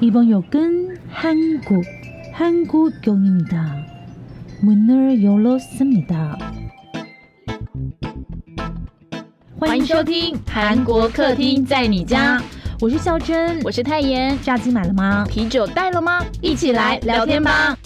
이번 역은 한국, 한국역입니다. 문을 열었습니다. 欢迎收听韩国客厅在你家，我是孝珍，我是泰妍。炸鸡买了吗？啤酒带了吗？一起来聊天吧。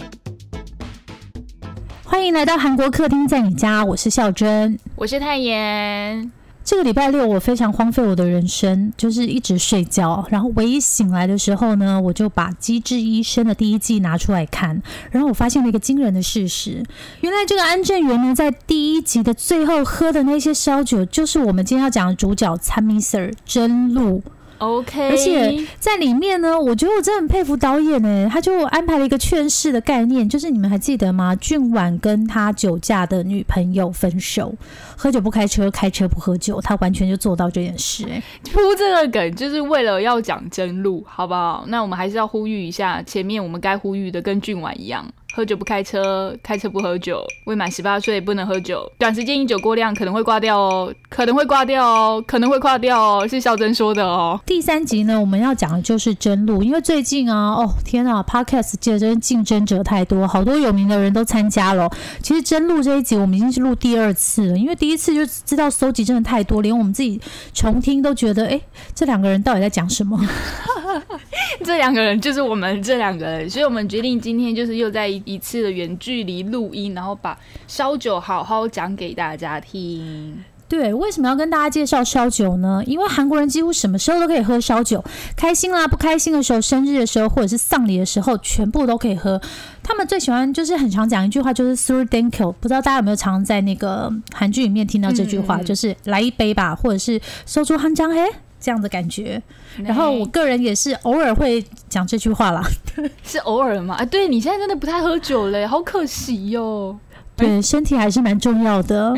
欢迎来到韩国客厅在你家，我是孝珍，我是泰妍。 这个礼拜六我非常荒废我的人生，就是一直睡觉，然后唯一醒来的时候呢，我就把《机智医生》的第一季拿出来看，然后我发现了一个惊人的事实，原来这个安正元呢，在第一集的最后喝的那些烧酒，就是我们今天要讲的主角参米 Sir 真露。OK，而且在里面呢，我觉得我真的很佩服导演呢，他就安排了一个劝世的概念，就是你们还记得吗？俊婉跟他酒驾的女朋友分手，喝酒不开车，开车不喝酒，他完全就做到这件事。哎，铺这个梗就是为了要讲真路，好不好？那我们还是要呼吁一下，前面我们该呼吁的跟俊婉一样。喝酒不开车，开车不喝酒，未满十八岁不能喝酒，短时间饮酒过量可能会挂掉哦，可能会挂掉哦，可能会挂掉哦，是小珍说的哦。第三集呢，我们要讲的就是真露，因为最近啊，哦天啊，Podcast 界真竞争者太多，好多有名的人都参加了。其实真露这一集我们已经是录第二次了，因为第一次就知道搜集真的太多，连我们自己重听都觉得，哎，这两个人到底在讲什么？这两个人就是我们这两个人，所以我们决定今天就是又在一次的远距离录音，然后把烧酒好好讲给大家听。对，为什么要跟大家介绍烧酒呢？因为韩国人几乎什么时候都可以喝烧酒，开心啦、不开心的时候、生日的时候或者是丧礼的时候，全部都可以喝。他们最喜欢就是很常讲一句话，就是 “through thank you”。不知道大家有没有常在那个韩剧里面听到这句话，就是来一杯吧，或者是收出汉江嘿。这样的感觉，然后我个人也是偶尔会讲这句话啦，是偶尔嘛？啊，对你现在真的不太喝酒嘞，好可惜哟。对，身体还是蛮重要的。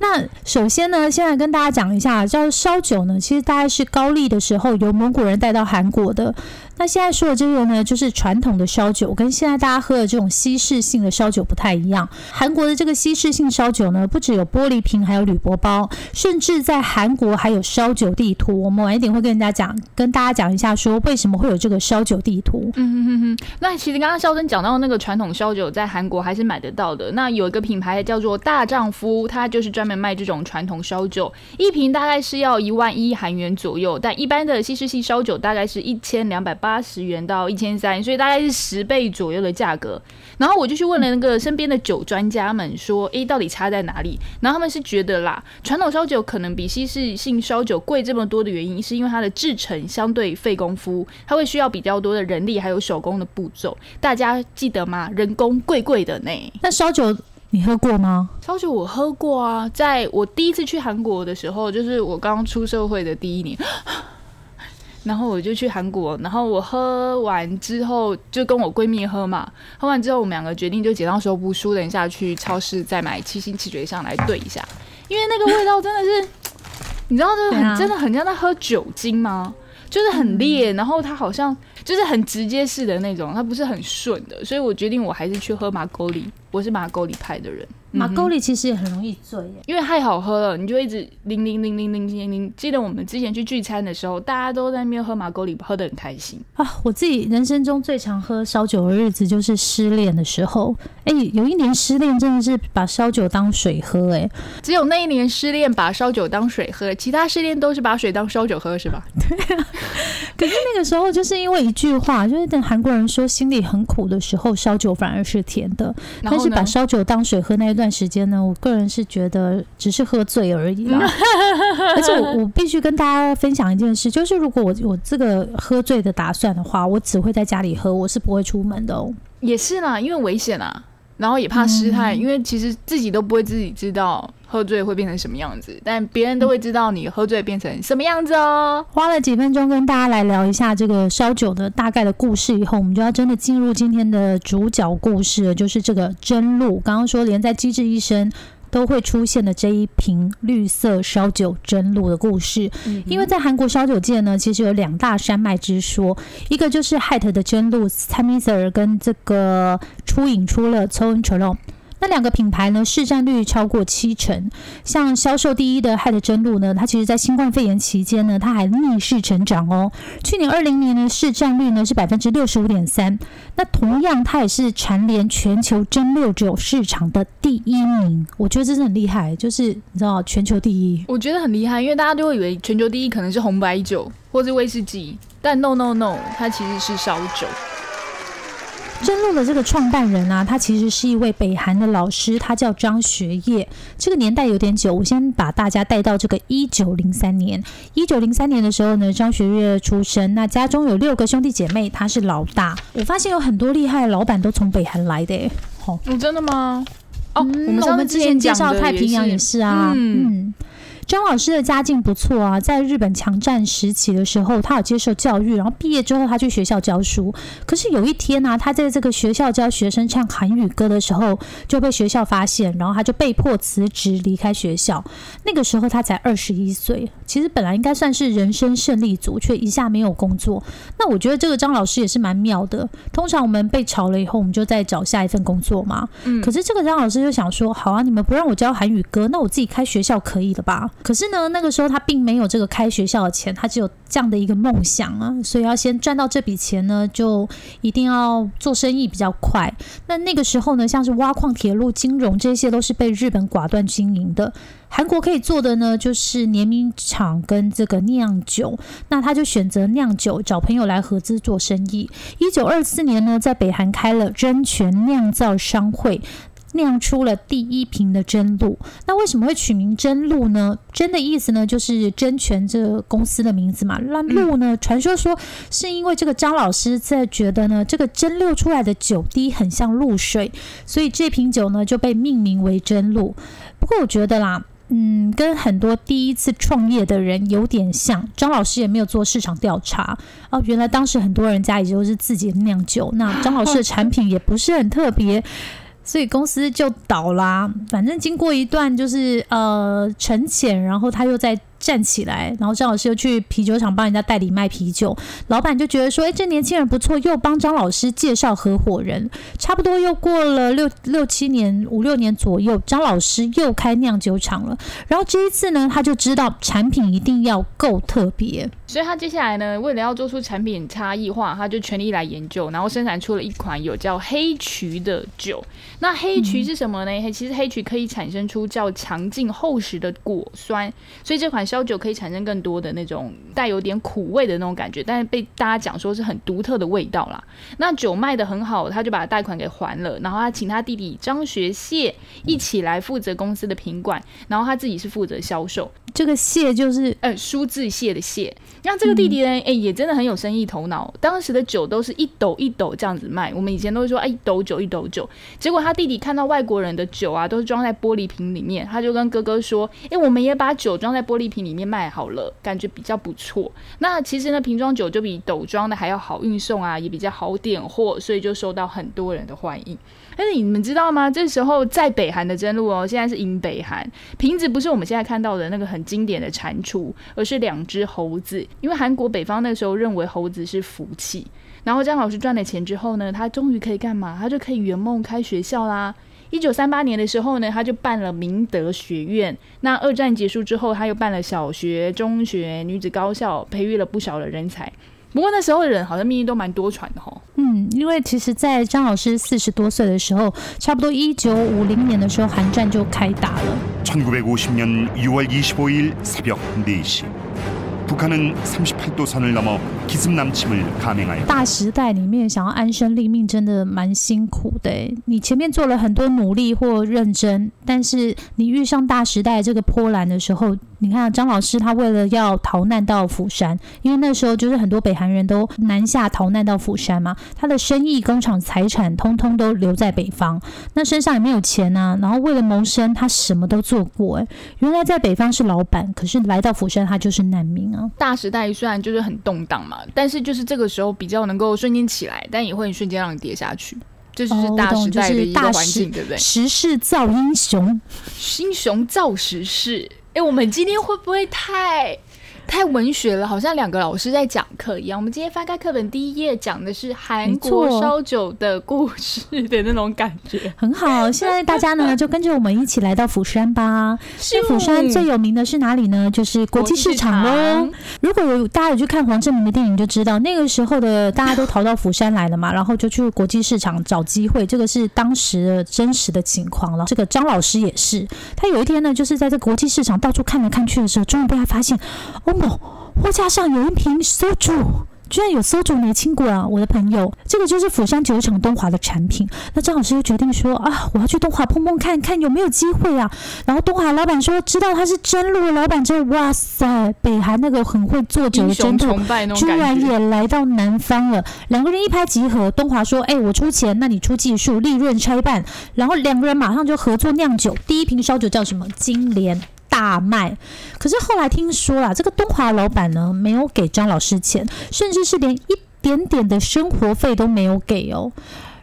那首先呢，现在跟大家讲一下，叫烧酒呢，其实大概是高丽的时候由蒙古人带到韩国的。那现在说的这个呢，就是传统的烧酒，跟现在大家喝的这种西式性的烧酒不太一样。韩国的这个西式性烧酒呢，不只有玻璃瓶，还有铝箔包，甚至在韩国还有烧酒地图。我们晚一点会跟人家讲，跟大家讲一下，说为什么会有这个烧酒地图。嗯哼哼哼。那其实刚刚肖珍讲到那个传统烧酒，在韩国还是买得到的。那有一个品牌叫做大丈夫，它就是专门卖这种传统烧酒，一瓶大概是要一万一韩元左右，但一般的西式性烧酒大概是一千两百八。八十元到一千三，所以大概是十倍左右的价格。然后我就去问了那个身边的酒专家们，说：“诶，到底差在哪里？”然后他们是觉得啦，传统烧酒可能比西式性烧酒贵这么多的原因，是因为它的制成相对费功夫，它会需要比较多的人力还有手工的步骤。大家记得吗？人工贵贵的呢。那烧酒你喝过吗？烧酒我喝过啊，在我第一次去韩国的时候，就是我刚出社会的第一年。然后我就去韩国，然后我喝完之后就跟我闺蜜喝嘛，喝完之后我们两个决定就结账时候不输，等一下去超市再买七星七绝上来兑一下，因为那个味道真的是，你知道就是很真的很像在喝酒精吗？就是很烈，然后它好像就是很直接式的那种，它不是很顺的，所以我决定我还是去喝马沟里，我是马沟里派的人。马沟里其实也很容易醉耶，因为太好喝了，你就一直零零零零零零零。记得我们之前去聚餐的时候，大家都在那边喝马沟里，喝得很开心啊！我自己人生中最常喝烧酒的日子就是失恋的时候。哎，有一年失恋真的是把烧酒当水喝，哎，只有那一年失恋把烧酒当水喝，其他失恋都是把水当烧酒喝，是吧？对啊。可是那个时候就是因为一句话，就是等韩国人说心里很苦的时候，烧酒反而是甜的。但是把烧酒当水喝那一段时间呢，我个人是觉得只是喝醉而已啦。而且我我必须跟大家分享一件事，就是如果我我这个喝醉的打算的话，我只会在家里喝，我是不会出门的哦。也是啦，因为危险啊。然后也怕失态，因为其实自己都不会自己知道喝醉会变成什么样子，但别人都会知道你喝醉变成什么样子哦。花了几分钟跟大家来聊一下这个烧酒的大概的故事以后，我们就要真的进入今天的主角故事，就是这个真露。刚刚说连在机智医生。都会出现的这一瓶绿色烧酒真露的故事，因为在韩国烧酒界呢，其实有两大山脉之说，一个就是 h a t 的真露 t a m i s e r 跟这个出影出了 c h o n c h o l o n 那两个品牌呢，市占率超过七成。像销售第一的汉的真露呢，它其实在新冠肺炎期间呢，它还逆势成长哦。去年二零年呢，市占率呢是百分之六十五点三。那同样，它也是蝉联全球真六酒市场的第一名。我觉得这是很厉害，就是你知道全球第一。我觉得很厉害，因为大家都会以为全球第一可能是红白酒或是威士忌，但 no no no，它其实是烧酒。真露的这个创办人啊，他其实是一位北韩的老师，他叫张学业。这个年代有点久，我先把大家带到这个一九零三年。一九零三年的时候呢，张学业出生，那家中有六个兄弟姐妹，他是老大。我发现有很多厉害的老板都从北韩来的，哦，真的吗？哦，我们我们之前介绍太平洋也是啊，嗯。张老师的家境不错啊，在日本强占时期的时候，他有接受教育，然后毕业之后他去学校教书。可是有一天呢，他在这个学校教学生唱韩语歌的时候，就被学校发现，然后他就被迫辞职离开学校。那个时候他才二十一岁，其实本来应该算是人生胜利组，却一下没有工作。那我觉得这个张老师也是蛮妙的。通常我们被炒了以后，我们就再找下一份工作嘛。嗯。可是这个张老师就想说，好啊，你们不让我教韩语歌，那我自己开学校可以了吧？可是呢，那个时候他并没有这个开学校的钱，他只有这样的一个梦想啊，所以要先赚到这笔钱呢，就一定要做生意比较快。那那个时候呢，像是挖矿、铁路、金融这些都是被日本寡断经营的。韩国可以做的呢，就是联名厂跟这个酿酒。那他就选择酿酒，找朋友来合资做生意。一九二四年呢，在北韩开了真泉酿造商会。酿出了第一瓶的真露，那为什么会取名真露呢？真的意思呢，就是真泉这公司的名字嘛。那露呢，传说说是因为这个张老师在觉得呢，这个蒸馏出来的酒滴很像露水，所以这瓶酒呢就被命名为真露。不过我觉得啦，嗯，跟很多第一次创业的人有点像，张老师也没有做市场调查哦。原来当时很多人家也就是自己酿酒，那张老师的产品也不是很特别。所以公司就倒啦。反正经过一段就是呃沉潜，然后他又在。站起来，然后张老师又去啤酒厂帮人家代理卖啤酒。老板就觉得说：“哎，这年轻人不错，又帮张老师介绍合伙人。”差不多又过了六六七年、五六年左右，张老师又开酿酒厂了。然后这一次呢，他就知道产品一定要够特别，所以他接下来呢，为了要做出产品差异化，他就全力来研究，然后生产出了一款有叫黑曲的酒。那黑曲是什么呢？其实黑曲可以产生出较强劲厚实的果酸，所以这款。烧酒可以产生更多的那种带有点苦味的那种感觉，但是被大家讲说是很独特的味道啦。那酒卖的很好，他就把贷款给还了，然后他请他弟弟张学谢一起来负责公司的品管，然后他自己是负责销售。这个谢就是呃书字谢的谢。那这个弟弟呢，哎也真的很有生意头脑。当时的酒都是一斗一斗这样子卖，我们以前都会说哎一斗酒一斗酒。结果他弟弟看到外国人的酒啊都是装在玻璃瓶里面，他就跟哥哥说，哎我们也把酒装在玻璃瓶。里面卖好了，感觉比较不错。那其实呢，瓶装酒就比斗装的还要好运送啊，也比较好点货，所以就受到很多人的欢迎。但是你们知道吗？这时候在北韩的真露哦，现在是迎北韩，瓶子不是我们现在看到的那个很经典的蟾蜍，而是两只猴子。因为韩国北方那时候认为猴子是福气。然后张老师赚了钱之后呢，他终于可以干嘛？他就可以圆梦开学校啦。一九三八年的时候呢，他就办了明德学院。那二战结束之后，他又办了小学、中学、女子高校，培育了不少的人才。不过那时候的人好像命运都蛮多舛的哈。嗯，因为其实，在张老师四十多岁的时候，差不多一九五零年的时候，韩战就开打了。천구백오십년유월이십오일새벽네 시。 大时代里面想要安身立命，真的蛮辛苦的。你前面做了很多努力或认真，但是你遇上大时代这个波澜的时候， 你看张老师他为了要逃难到釜山，因为那时候就是很多北韩人都南下逃难到釜山嘛，他的生意、工厂、财产通通都留在北方，那身上也没有钱啊。然后为了谋生，他什么都做过。哎，原来在北方是老板，可是来到釜山他就是难民啊。大时代虽然就是很动荡嘛，但是就是这个时候比较能够瞬间起来，但也会瞬间让你跌下去。这就是大时代的一个环境，对不对？时势造英雄，英雄造时势。哎，我们今天会不会太太文学了，好像两个老师在讲课一样。我们今天翻开课本第一页，讲的是韩国烧酒的故事的那种感觉，很好。现在大家呢，就跟着我们一起来到釜山吧。是釜山最有名的是哪里呢？就是国际市场喽。如果有大家有去看黄正明的电影，就知道那个时候的大家都逃到釜山来了嘛，然后就去国际市场找机会。这个是当时的真实的情况了。这个张老师也是，他有一天呢，就是在这国际市场到处看来看去的时候，终于被他发现，哦莫，货架上有一瓶烧酒。居然有馊酒没清过啊！我的朋友，这个就是釜山酒厂东华的产品。那张老师就决定说啊，我要去东华碰碰看看有没有机会啊。然后东华老板说，知道他是真路的老板之后，哇塞，北韩那个很会做酒的真露，居然也来到南方了。两个人一拍即合，东华说，哎，我出钱，那你出技术，利润拆半。然后两个人马上就合作酿酒，第一瓶烧酒叫什么？金莲。大卖，可是后来听说了，这个东华老板呢没有给张老师钱，甚至是连一点点的生活费都没有给哦。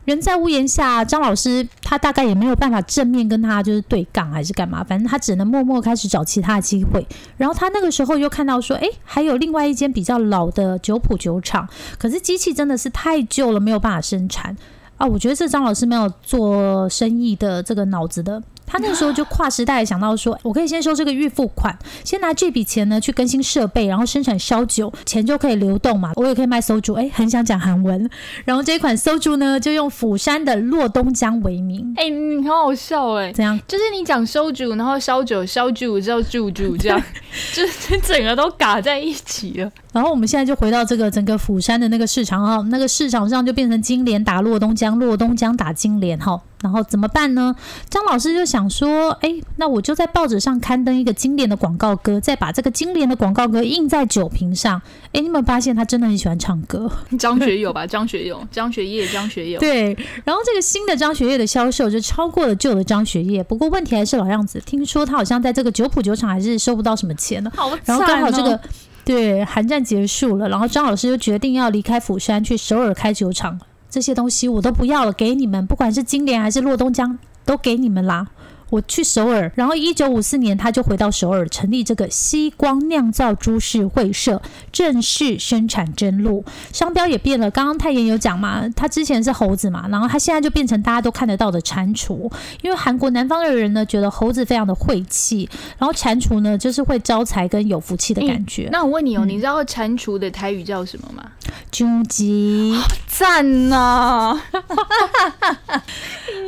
人在屋檐下，张老师他大概也没有办法正面跟他就是对杠还是干嘛，反正他只能默默开始找其他机会。然后他那个时候又看到说，哎，还有另外一间比较老的酒谱酒厂，可是机器真的是太旧了，没有办法生产啊。我觉得这张老师没有做生意的这个脑子的。他那个时候就跨时代想到说，我可以先收这个预付款，先拿这笔钱呢去更新设备，然后生产烧酒，钱就可以流动嘛。我也可以卖收猪，哎，很想讲韩文。然后这一款收猪呢，就用釜山的洛东江为名。哎，你好好笑哎，怎样？就是你讲收猪，然后烧酒、烧酒叫煮煮这样，就是整个都嘎在一起了。然后我们现在就回到这个整个釜山的那个市场哈，那个市场上就变成金莲打洛东江，洛东江打金莲哈。然后怎么办呢？张老师就想说，哎，那我就在报纸上刊登一个经典的广告歌，再把这个经典的广告歌印在酒瓶上。哎，你有没有发现他真的很喜欢唱歌？张学友吧，张学友，张学业，张学友。对，然后这个新的张学业的销售就超过了旧的张学业。不过问题还是老样子，听说他好像在这个酒谱酒厂还是收不到什么钱呢。好然后刚好这个对寒战结束了，然后张老师就决定要离开釜山去首尔开酒厂。这些东西我都不要了，给你们，不管是金莲还是洛东江，都给你们啦。我去首尔，然后一九五四年他就回到首尔，成立这个西光酿造株式会社，正式生产真露，商标也变了。刚刚太妍有讲嘛，他之前是猴子嘛，然后他现在就变成大家都看得到的蟾蜍，因为韩国南方的人呢觉得猴子非常的晦气，然后蟾蜍呢就是会招财跟有福气的感觉。那我问你哦，你知道蟾蜍的台语叫什么吗？终极赞 呐，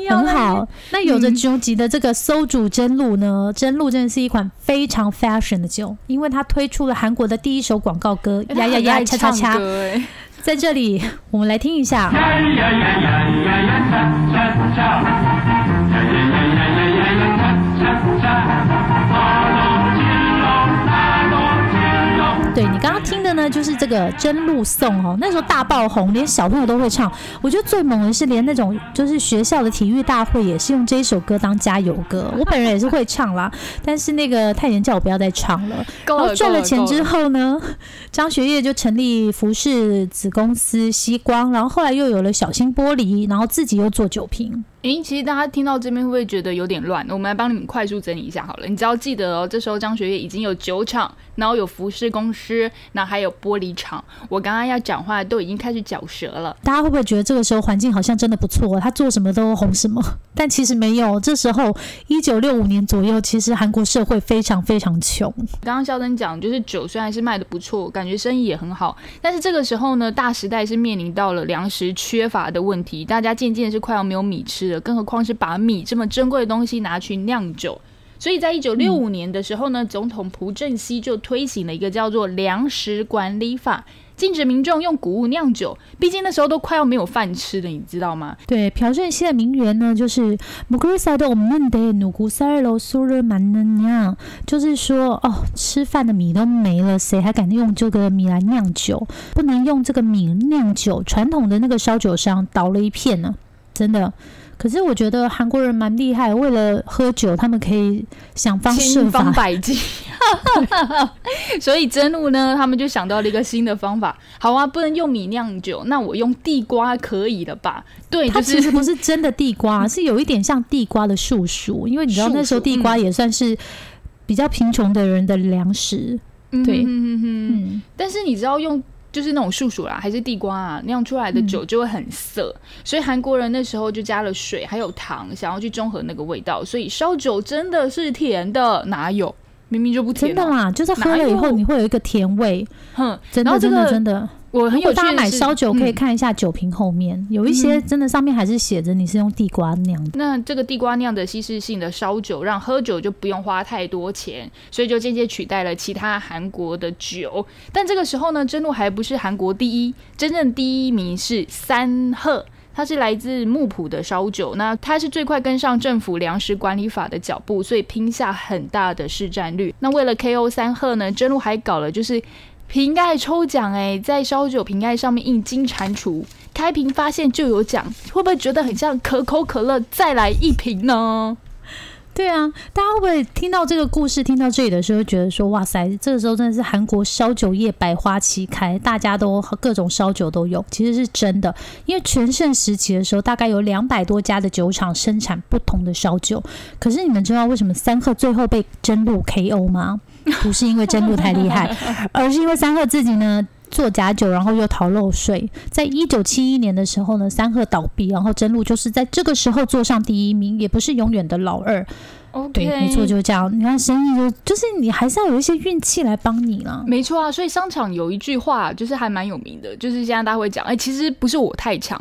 很好。那有着终极的这个。搜主真露呢？真露真的是一款非常 fashion 的酒，因为它推出了韩国的第一首广告歌，呀呀呀，恰恰恰，在这里我们来听一下。对你刚刚听的呢，就是这个真露颂哦，那时候大爆红，连小朋友都会唱。我觉得最猛的是，连那种就是学校的体育大会也是用这一首歌当加油歌。我本人也是会唱啦，但是那个太妍叫我不要再唱了。然后赚了钱之后呢，张学业就成立服饰子公司西光，然后后来又有了小心玻璃，然后自己又做酒瓶。诶，其实大家听到这边会不会觉得有点乱？我们来帮你们快速整理一下好了。你只要记得哦，这时候张学业已经有酒厂，然后有服饰公司，那还有玻璃厂。我刚刚要讲话都已经开始嚼舌了。大家会不会觉得这个时候环境好像真的不错？他做什么都红什么？但其实没有。这时候一九六五年左右，其实韩国社会非常非常穷。刚刚肖登讲，就是酒虽然是卖的不错，感觉生意也很好，但是这个时候呢，大时代是面临到了粮食缺乏的问题，大家渐渐是快要没有米吃。更何况是把米这么珍贵的东西拿去酿酒，所以在一九六五年的时候呢，总统朴正熙就推行了一个叫做粮食管理法，禁止民众用谷物酿酒。毕竟那时候都快要没有饭吃了，你知道吗？对，朴正熙的名言呢，就是“木古塞的我们得努古塞罗苏日蛮能酿”，就是说哦，吃饭的米都没了，谁还敢用这个米来酿酒？不能用这个米酿酒，传统的那个烧酒商倒了一片呢，真的。可是我觉得韩国人蛮厉害，为了喝酒，他们可以想方设法、百计。所以真露呢，他们就想到了一个新的方法。好啊，不能用米酿酒，那我用地瓜可以了吧？对，它其实不是真的地瓜，是有一点像地瓜的树薯，因为你知道那时候地瓜也算是比较贫穷的人的粮食。对，嗯嗯。但是你知道用就是那种树薯啦，还是地瓜啊酿出来的酒就会很涩，所以韩国人那时候就加了水还有糖，想要去中和那个味道，所以烧酒真的是甜的，哪有？明明就不甜。真的啦，就是喝了以后你会有一个甜味。哼，真的真的真的。我很有大家买烧酒可以看一下酒瓶后面，有一些真的上面还是写着你是用地瓜酿的。那这个地瓜酿的稀释性的烧酒，让喝酒就不用花太多钱，所以就间接取代了其他韩国的酒。但这个时候呢，真露还不是韩国第一，真正第一名是三鹤，它是来自木浦的烧酒。那它是最快跟上政府粮食管理法的脚步，所以拼下很大的市占率。那为了 KO 三鹤呢，真露还搞了就是。瓶盖抽奖哎，在烧酒瓶盖上面印金蟾蜍，开瓶发现就有奖，会不会觉得很像可口可乐再来一瓶呢？对啊，大家会不会听到这个故事，听到这里的时候，觉得说哇塞，这个时候真的是韩国烧酒业百花齐开，大家都各种烧酒都有，其实是真的。因为全盛时期的时候，大概有两百多家的酒厂生产不同的烧酒。可是你们知道为什么三鹤最后被真露 KO 吗？不是因为真露太厉害，而是因为三鹤自己呢做假酒，然后又逃漏税。在一九七一年的时候呢，三鹤倒闭，然后真露就是在这个时候坐上第一名，也不是永远的老二。对，没错，就是这样。你看生意就就是你还是要有一些运气来帮你啦。没错啊，所以商场有一句话就是还蛮有名的，就是现在大家会讲，哎，其实不是我太强，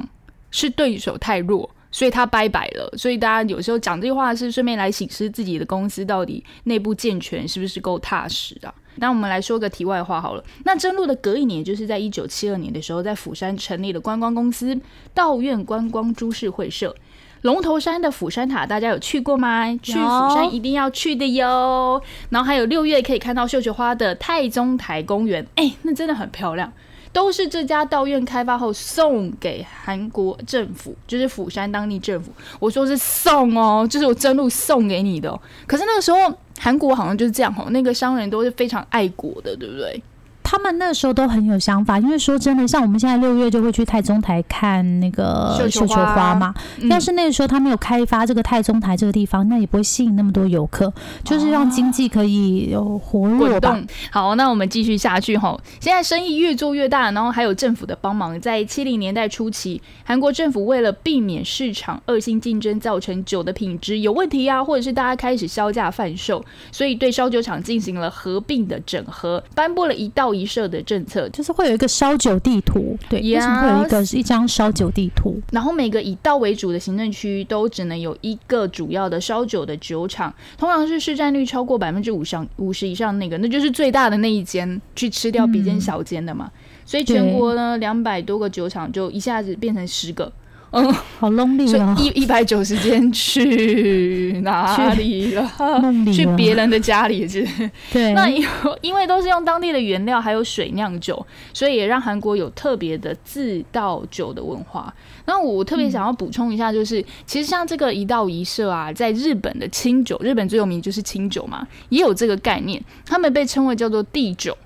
是对手太弱。所以他拜拜了，所以大家有时候讲这句话是顺便来醒示自己的公司到底内部健全是不是够踏实啊？那我们来说个题外话好了。那真露的隔一年，就是在一九七二年的时候，在釜山成立了观光公司道院观光株式会社。龙头山的釜山塔，大家有去过吗？去釜山一定要去的哟。然后还有六月可以看到绣球花的太宗台公园，哎，那真的很漂亮。都是这家道院开发后送给韩国政府，就是釜山当地政府。我说是送哦，就是我真路送给你的。可是那个时候韩国好像就是这样哦，那个商人都是非常爱国的，对不对？他们那时候都很有想法，因为说真的，像我们现在六月就会去太宗台看那个绣球花嘛。要是那个时候他没有开发这个太宗台这个地方，那也不会吸引那么多游客，就是让经济可以有活络吧。好，那我们继续下去哈。现在生意越做越大，然后还有政府的帮忙。在七零年代初期，韩国政府为了避免市场恶性竞争造成酒的品质有问题啊，或者是大家开始销价贩售，所以对烧酒厂进行了合并的整合，颁布了一道。一社的政策就是会有一个烧酒地图，对，为什么会有一个一张烧酒地图？然后每个以道为主的行政区都只能有一个主要的烧酒的酒厂，通常是市占率超过百分之五上五十以上那个，那就是最大的那一间，去吃掉比间小间的嘛。所以全国呢两百多个酒厂就一下子变成十个。嗯，好 lonely 哦！一一百九十间去哪里了？去别人的家里是？对。那因因为都是用当地的原料还有水酿酒，所以也让韩国有特别的自倒酒的文化。那我特别想要补充一下，就是其实像这个一道一社啊，在日本的清酒，日本最有名就是清酒嘛，也有这个概念，他们被称为叫做地酒。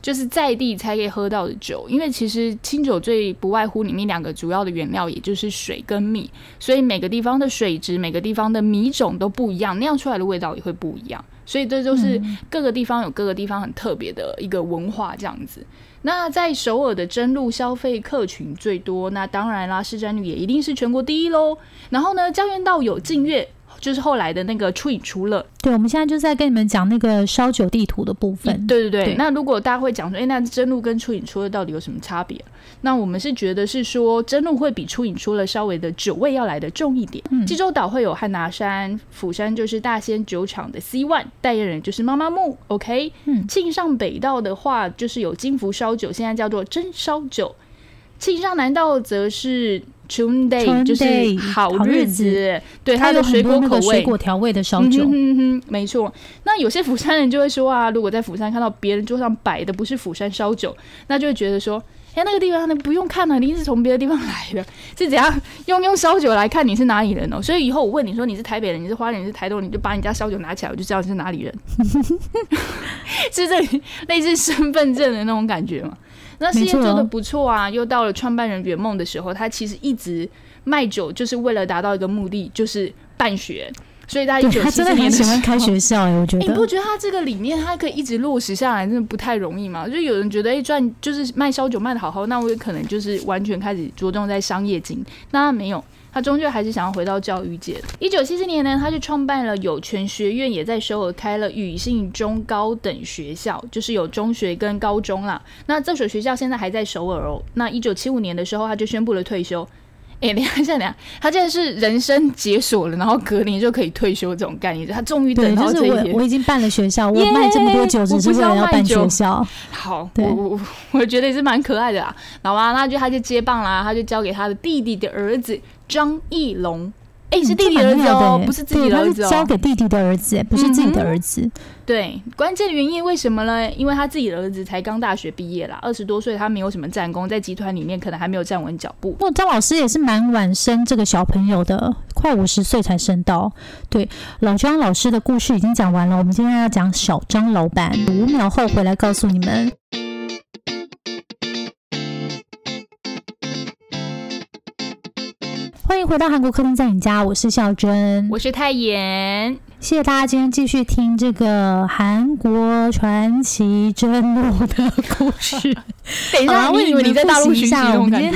就是在地才可以喝到的酒，因为其实清酒最不外乎里面两个主要的原料，也就是水跟米，所以每个地方的水质、每个地方的米种都不一样，酿出来的味道也会不一样。所以这就是各个地方有各个地方很特别的一个文化这样子。那在首尔的真露消费客群最多，那当然啦，市占率也一定是全国第一喽。然后呢，江原道有净月。就是后来的那个初饮出乐，对，我们现在就在跟你们讲那个烧酒地图的部分。对对对，那如果大家会讲说，哎，那真露跟初饮出乐到底有什么差别？那我们是觉得是说，真露会比初饮出乐稍微的酒味要来的重一点。济州岛会有汉拿山，釜山就是大仙酒厂的 C One 代言人就是妈妈木，OK。嗯，庆尚北道的话就是有金福烧酒，现在叫做真烧酒。庆尚南道则是。Chun Day 就是好日子，对它的水果口味、水果调味的烧酒，没错。那有些釜山人就会说啊，如果在釜山看到别人桌上摆的不是釜山烧酒，那就会觉得说，哎，那个地方那不用看了，你是从别的地方来的，是怎样用用烧酒来看你是哪里人哦。所以以后我问你说你是台北人，你是花莲，你是台东，你就把你家烧酒拿起来，我就知道你是哪里人，是这类似身份证的那种感觉吗？那事业做的不错啊，又到了创办人圆梦的时候，他其实一直卖酒，就是为了达到一个目的，就是办学。所以他一九七四年喜欢开学校哎，我觉得你不觉得他这个理念他可以一直落实下来，真的不太容易吗？就有人觉得哎赚就是卖烧酒卖的好好，那我也可能就是完全开始着重在商业经，那他没有。他终究还是想要回到教育界。一九七四年呢，他就创办了有权学院，也在首尔开了语信中高等学校，就是有中学跟高中啦。那这所学校现在还在首尔哦。那一九七五年的时候，他就宣布了退休。哎，等一下，等一下，他现在是人生解锁了，然后隔年就可以退休这种概念，他终于等到这一天。我已经办了学校，我卖这么多酒，只是为了要办学校。好，我我我觉得也是蛮可爱的啊。然后啊，那就他就接棒啦，他就交给他的弟弟的儿子。张艺龙，哎，是弟弟儿子哦，不是自己的儿子哦，交给弟弟的儿子，不是自己的儿子。对，关键原因为什么呢？因为他自己的儿子才刚大学毕业啦，二十多岁，他没有什么战功，在集团里面可能还没有站稳脚步。那张老师也是蛮晚生这个小朋友的，快五十岁才生到。对，老张老师的故事已经讲完了，我们今天要讲小张老板，五秒后回来告诉你们。回到韩国客厅在你家，我是孝珍，我是泰妍，谢谢大家今天继续听这个韩国传奇真路的故事。等一下，我以为你在大陆学习那种感觉。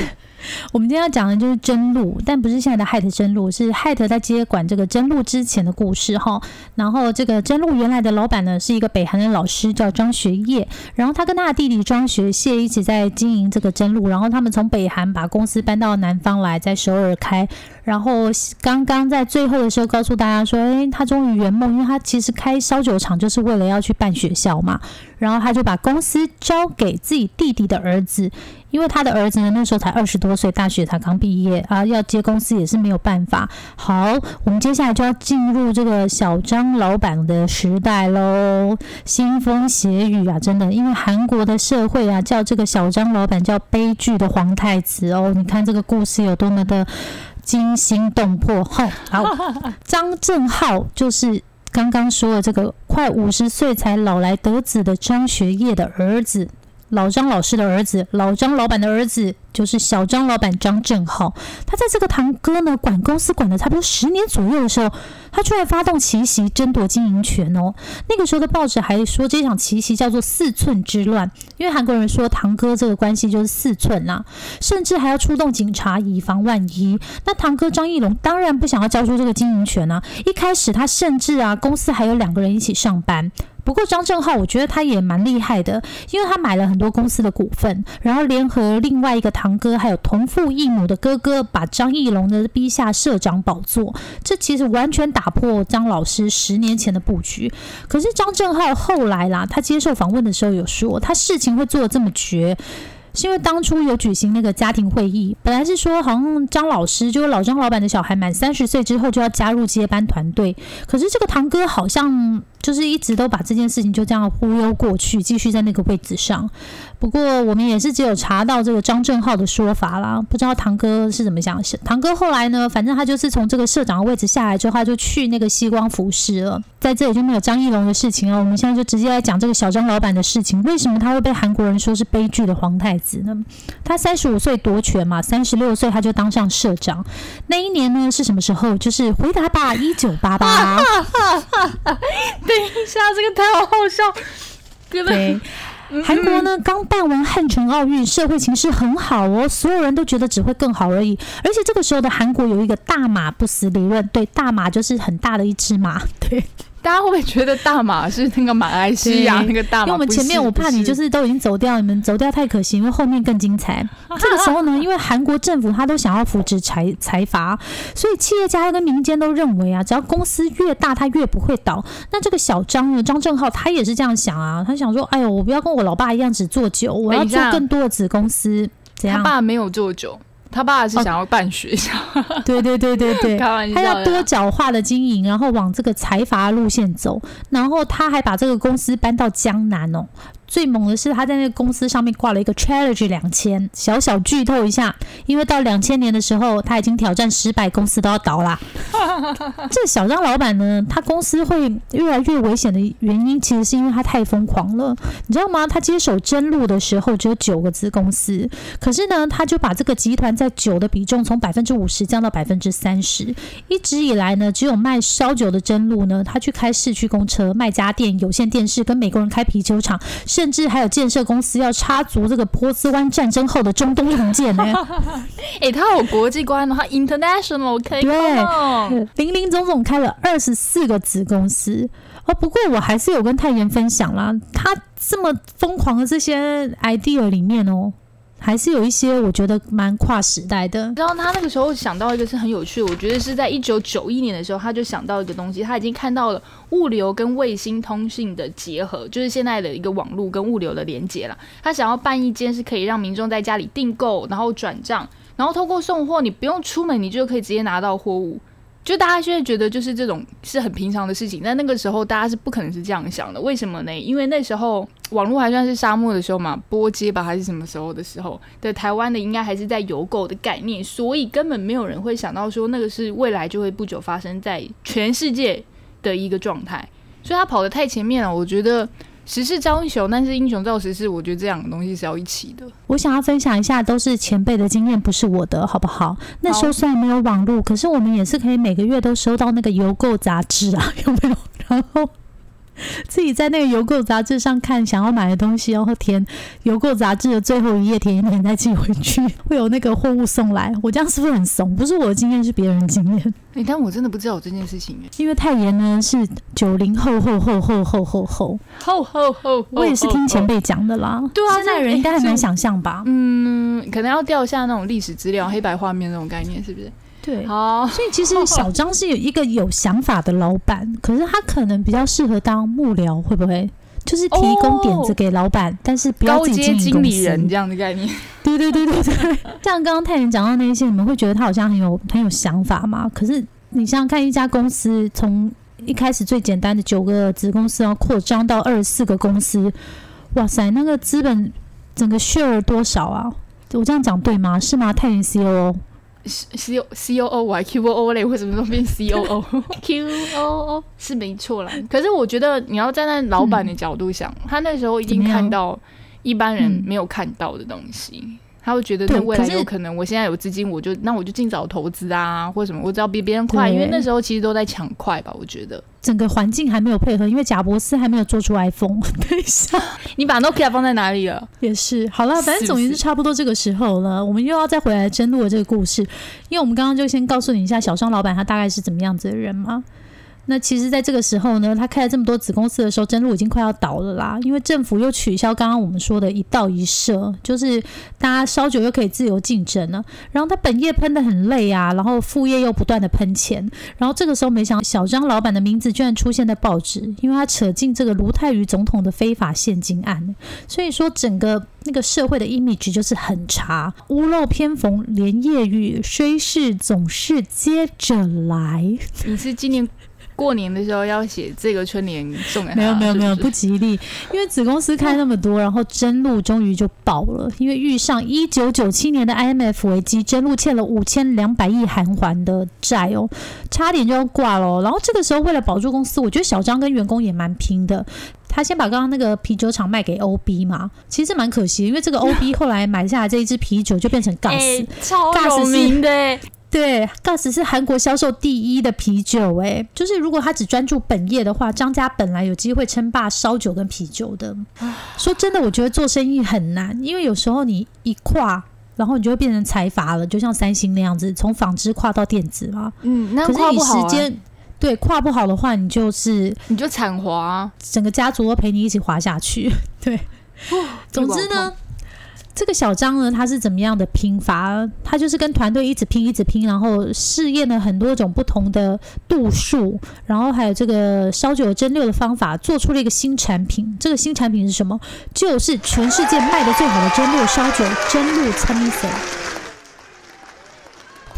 我们今天要讲的就是真路，但不是现在的 Hat 真路，是 Hat 在接管这个真路之前的故事哈。然后这个真路原来的老板呢是一个北韩的老师，叫张学业。然后他跟他的弟弟张学谢一起在经营这个真路。然后他们从北韩把公司搬到南方来，在首尔开。然后刚刚在最后的时候告诉大家说，哎，他终于圆梦，因为他其实开烧酒厂就是为了要去办学校嘛。然后他就把公司交给自己弟弟的儿子。因为他的儿子呢，那时候才二十多岁，大学才刚毕业啊，要接公司也是没有办法。好，我们接下来就要进入这个小张老板的时代喽，腥风血雨啊，真的，因为韩国的社会啊，叫这个小张老板叫悲剧的皇太子哦。你看这个故事有多么的惊心动魄。好，张正浩就是刚刚说的这个快五十岁才老来得子的张学业的儿子。老张老师的儿子，老张老板的儿子，就是小张老板张正浩。他在这个堂哥呢管公司管了差不多十年左右的时候，他居然发动奇袭争夺经营权哦。那个时候的报纸还说这场奇袭叫做“四寸之乱”，因为韩国人说堂哥这个关系就是四寸啦，甚至还要出动警察以防万一。那堂哥张义龙当然不想要交出这个经营权啊，一开始他甚至啊公司还有两个人一起上班。不过张正浩，我觉得他也蛮厉害的，因为他买了很多公司的股份，然后联合另外一个堂哥，还有同父异母的哥哥，把张艺龙的逼下社长宝座。这其实完全打破张老师十年前的布局。可是张正浩后来啦，他接受访问的时候有说，他事情会做的这么绝。是因为当初有举行那个家庭会议，本来是说好像张老师就是老张老板的小孩满三十岁之后就要加入接班团队，可是这个堂哥好像就是一直都把这件事情就这样忽悠过去，继续在那个位置上。不过我们也是只有查到这个张正浩的说法啦，不知道堂哥是怎么想。堂哥后来呢，反正他就是从这个社长的位置下来之后，他就去那个西光服饰了，在这里就没有张艺龙的事情了。我们现在就直接来讲这个小张老板的事情，为什么他会被韩国人说是悲剧的皇太子呢？他三十五岁夺权嘛，三十六岁他就当上社长。那一年呢是什么时候？就是回答吧，一九八八。等一下，这个太好笑，对。韩国呢刚办完汉城奥运，社会情势很好哦，所有人都觉得只会更好而已。而且这个时候的韩国有一个大马不死理论，对，大马就是很大的一只马，对。大家会不会觉得大马是那个马来西亚那个大马？因为我们前面我怕你就是都已经走掉，你们走掉太可惜，因为后面更精彩。这个时候呢，因为韩国政府他都想要扶持财财阀，所以企业家跟民间都认为啊，只要公司越大，他越不会倒。那这个小张呢，张正浩他也是这样想啊，他想说，哎呦，我不要跟我老爸一样只做酒，我要做更多的子公司。怎样？他爸没有做酒。他爸是想要办学校，对对对对对，开玩笑，他要多角化的经营，然后往这个财阀路线走，然后他还把这个公司搬到江南哦。最猛的是他在那个公司上面挂了一个 challenge 两千，小小剧透一下，因为到两千年的时候他已经挑战失败，公司都要倒啦。这小张老板呢，他公司会越来越危险的原因，其实是因为他太疯狂了，你知道吗？他接手真露的时候只有九个子公司，可是呢，他就把这个集团在酒的比重从百分之五十降到百分之三十，一直以来呢，只有卖烧酒的真露呢，他去开市区公车、卖家电、有线电视，跟美国人开啤酒厂，甚至还有建设公司要插足这个波斯湾战争后的中东重建呢。哎，他有国际观的，话 international 可以对，林林总总开了二十四个子公司。哦，不过我还是有跟太妍分享啦，他这么疯狂的这些 idea 里面哦。还是有一些我觉得蛮跨时代的。然后他那个时候想到一个是很有趣的，我觉得是在一九九一年的时候，他就想到一个东西，他已经看到了物流跟卫星通信的结合，就是现在的一个网络跟物流的连接了。他想要办一间是可以让民众在家里订购，然后转账，然后透过送货，你不用出门，你就可以直接拿到货物。就大家现在觉得就是这种是很平常的事情，但那个时候大家是不可能是这样想的。为什么呢？因为那时候网络还算是沙漠的时候嘛，波街吧还是什么时候的时候？的，台湾的应该还是在邮购的概念，所以根本没有人会想到说那个是未来就会不久发生在全世界的一个状态。所以他跑得太前面了，我觉得。时势造英雄，但是英雄造时势，我觉得这两个东西是要一起的。我想要分享一下，都是前辈的经验，不是我的，好不好？那时候虽然没有网络，可是我们也是可以每个月都收到那个邮购杂志啊，有没有？然后。自己在那个邮购杂志上看想要买的东西，然后填邮购杂志的最后一页，填一填再寄回去，会有那个货物送来。我这样是不是很怂？不是我的经验，是别人的经验。哎，但我真的不知道这件事情。因为太妍呢是九零后后后后后后后后后后，我也是听前辈讲的啦。对啊，现在人应该很难想象吧？嗯，可能要调一下那种历史资料、黑白画面那种概念，是不是？对，好，所以其实小张是有一个有想法的老板，可是他可能比较适合当幕僚，会不会？就是提供点子给老板，但是不要自己经经理人这样的概念。对对对对对，像刚刚泰妍讲到那些，你们会觉得他好像很有很有想法吗？可是你想想看，一家公司从一开始最简单的九个子公司，要扩张到二十四个公司，哇塞，那个资本整个 share 多少啊？我这样讲对吗？是吗？泰妍 C O O。C O C O O 还 Q O O 嘞？为什么都变 C O O？Q O O 是没错啦。可是我觉得你要站在老板的角度想，他那时候一定看到一般人没有看到的东西。他会觉得，那未来有可能，我现在有资金，我就那我就尽早投资啊，或者什么，我只要比别人快，因为那时候其实都在抢快吧，我觉得整个环境还没有配合，因为贾博斯还没有做出 iPhone。等一下，你把 Nokia 放在哪里了？也是，好了，反正总之是差不多这个时候了，我们又要再回来争录这个故事，因为我们刚刚就先告诉你一下小商老板他大概是怎么样子的人嘛。那其实，在这个时候呢，他开了这么多子公司的时候，真路已经快要倒了啦。因为政府又取消刚刚我们说的一道一社，就是大家烧酒又可以自由竞争了。然后他本业喷的很累啊，然后副业又不断的喷钱。然后这个时候，没想到小张老板的名字居然出现在报纸，因为他扯进这个卢泰愚总统的非法现金案。所以说，整个那个社会的 image 就是很差，屋漏偏逢连夜雨，虽是总是接着来。你是今年？过年的时候要写这个春联送给他，没有没有没有不吉利，因为子公司开那么多，然后真露终于就爆了，因为遇上一九九七年的 IMF 危机，真露欠了五千两百亿韩元的债哦，差点就要挂了。然后这个时候为了保住公司，我觉得小张跟员工也蛮拼的，他先把刚刚那个啤酒厂卖给 OB 嘛，其实蛮可惜，因为这个 OB 后来买下来这一支啤酒就变成 Gas，超有名的。对，Gas 是韩国销售第一的啤酒，哎，就是如果他只专注本业的话，张家本来有机会称霸烧酒跟啤酒的。说真的，我觉得做生意很难，因为有时候你一跨，然后你就会变成财阀了，就像三星那样子，从纺织跨到电子嘛。嗯，那可是你时间对跨不好的话，你就是你就惨滑，整个家族都陪你一起滑下去。对，总之呢。这个小张呢，他是怎么样的拼法？他就是跟团队一直拼，一直拼，然后试验了很多种不同的度数，然后还有这个烧酒蒸馏的方法，做出了一个新产品。这个新产品是什么？就是全世界卖的最好的蒸馏烧酒——蒸馏参米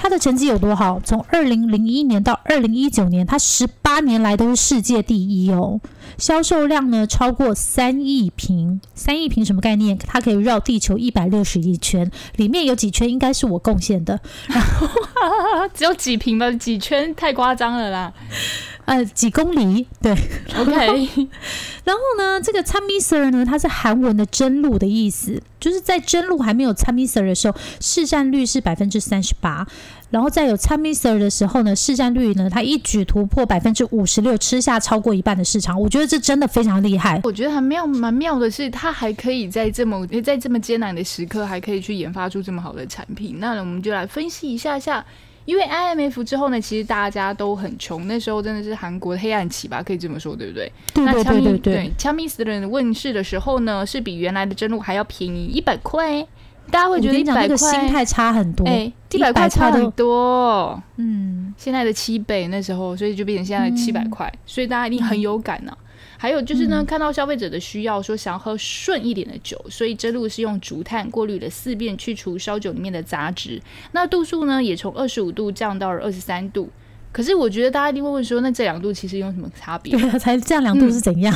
他的成绩有多好？从二零零一年到二零一九年，他十八年来都是世界第一哦。销售量呢超过三亿瓶，三亿瓶什么概念？它可以绕地球一百六十亿圈，里面有几圈应该是我贡献的，然后 只有几瓶吧？几圈太夸张了啦。呃，几公里？对，OK。然后呢，这个 c h a m i s e r 呢，它是韩文的真露的意思，就是在真露还没有 c h a m i s e r 的时候，市占率是百分之三十八。然后在有 c h a m i s e r 的时候呢，市占率呢，它一举突破百分之五十六，吃下超过一半的市场。我觉得这真的非常厉害。我觉得很妙，蛮妙的是，它还可以在这么在这么艰难的时刻，还可以去研发出这么好的产品。那我们就来分析一下下。因为 IMF 之后呢，其实大家都很穷，那时候真的是韩国的黑暗期吧，可以这么说，对不对？对对对对对。c h a m i s 的人问世的时候呢，是比原来的真露还要便宜一百块，大家会觉得一百块心态差很多，哎，一百块差很多，嗯，现在的七倍那时候，所以就变成现在的七百块，所以大家一定很有感呢。还有就是呢，看到消费者的需要，说想要喝顺一点的酒，所以这路是用竹炭过滤了四遍，去除烧酒里面的杂质。那度数呢，也从二十五度降到了二十三度。可是我觉得大家一定会问说，那这两度其实有什么差别？对，才降两度是怎样？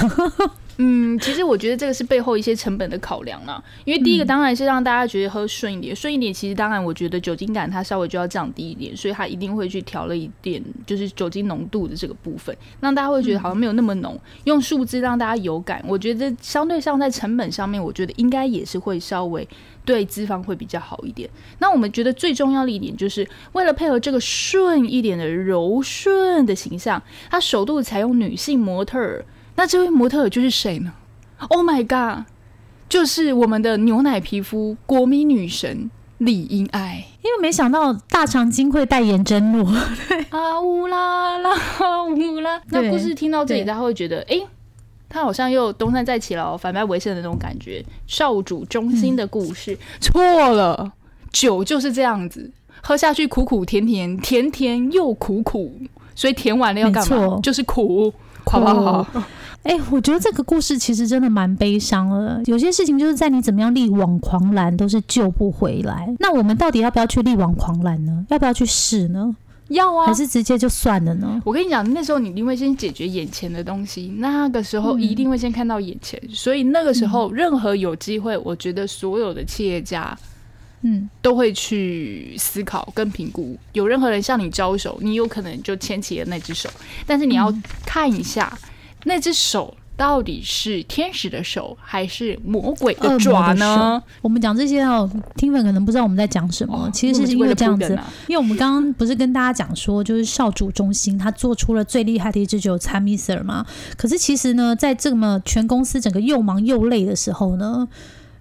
嗯，其实我觉得这个是背后一些成本的考量啊。因为第一个当然是让大家觉得喝顺一点，顺一点，其实当然我觉得酒精感它稍微就要降低一点，所以它一定会去调了一点，就是酒精浓度的这个部分，让大家会觉得好像没有那么浓。用数字让大家有感，我觉得相对上在成本上面，我觉得应该也是会稍微对脂肪会比较好一点。那我们觉得最重要的一点，就是为了配合这个顺一点的柔顺的形象，它首度采用女性模特儿。那这位模特儿就是谁呢？Oh my god，就是我们的牛奶皮肤国民女神李英爱。因为没想到大长今会代言真露，啊乌啦啦乌啦。那故事听到这里，大家会觉得，哎，他好像又东山再起了，反败为胜的那种感觉。少主忠心的故事，错了，酒就是这样子，喝下去苦苦甜甜，甜甜又苦苦，所以甜完了要干嘛？就是苦，好不好？哎，我觉得这个故事其实真的蛮悲伤的。有些事情就是在你怎么样力挽狂澜，都是救不回来。那我们到底要不要去力挽狂澜呢？要不要去试呢？要啊，还是直接就算了呢？我跟你讲，那时候你一定会先解决眼前的东西，那个时候一定会先看到眼前。所以那个时候，任何有机会，我觉得所有的企业家，嗯，都会去思考跟评估。有任何人向你招手，你有可能就牵起了那只手，但是你要看一下。那只手到底是天使的手还是魔鬼的爪呢？我们讲这些哦，听粉可能不知道我们在讲什么。其实是因为这样子，因为我们刚刚不是跟大家讲说，就是少主中心他做出了最厉害的一支酒 c h a m i s e r 嘛？可是其实呢，在这么全公司整个又忙又累的时候呢。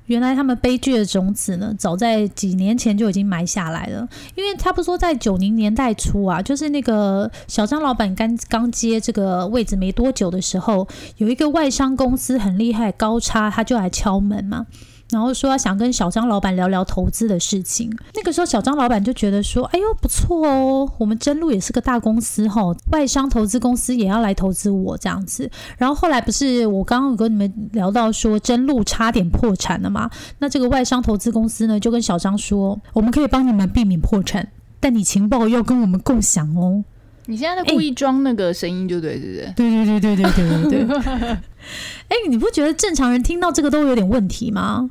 原来他们悲剧的种子呢，早在几年前就已经埋下来了。因为他不说在九零年代初啊，就是那个小张老板刚刚接这个位置没多久的时候，有一个外商公司很厉害，高差他就来敲门嘛。然后说想跟小张老板聊聊投资的事情。那个时候小张老板就觉得说：“哎呦不错哦，我们真路也是个大公司哈，外商投资公司也要来投资我这样子。”然后后来不是我刚刚有跟你们聊到说真路差点破产了嘛？那这个外商投资公司呢就跟小张说：“我们可以帮你们避免破产，但你情报要跟我们共享哦。”你现在在故意装那个声音就对，对不对？对对对对对对对对。哎，你不觉得正常人听到这个都有点问题吗？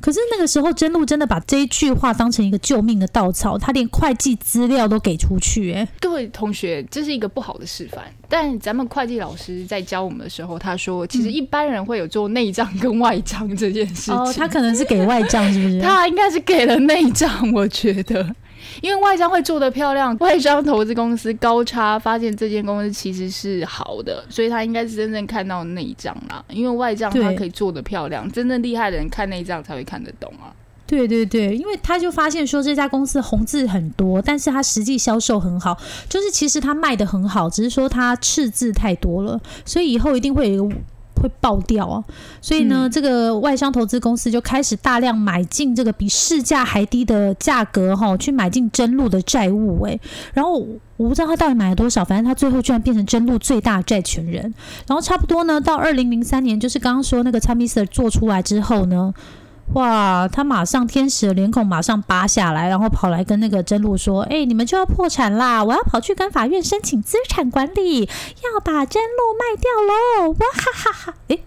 可是那个时候，真露真的把这一句话当成一个救命的稻草，他连会计资料都给出去。哎，各位同学，这是一个不好的示范。但咱们会计老师在教我们的时候，他说，其实一般人会有做内账跟外账这件事情。哦，他可能是给外账，是不是？他应该是给了内账，我觉得。因为外商会做的漂亮，外商投资公司高差发现这间公司其实是好的，所以他应该是真正看到内账啦。因为外账他可以做的漂亮，真正厉害的人看内账才会看得懂啊。对对对，因为他就发现说这家公司红字很多，但是他实际销售很好，就是其实他卖的很好，只是说他赤字太多了，所以以后一定会有。会爆掉啊！所以呢，这个外商投资公司就开始大量买进这个比市价还低的价格哈，去买进真露的债务诶。然后我不知道他到底买了多少，反正他最后居然变成真露最大债权人。然后差不多呢，到二零零三年，就是刚刚说那个 t a m i s e r 做出来之后呢，哇，他马上天使的脸孔马上扒下来，然后跑来跟那个真露说：“哎，你们就要破产啦！我要跑去跟法院申请资产管理，要把真露卖掉喽！”哇哈哈哈！哎。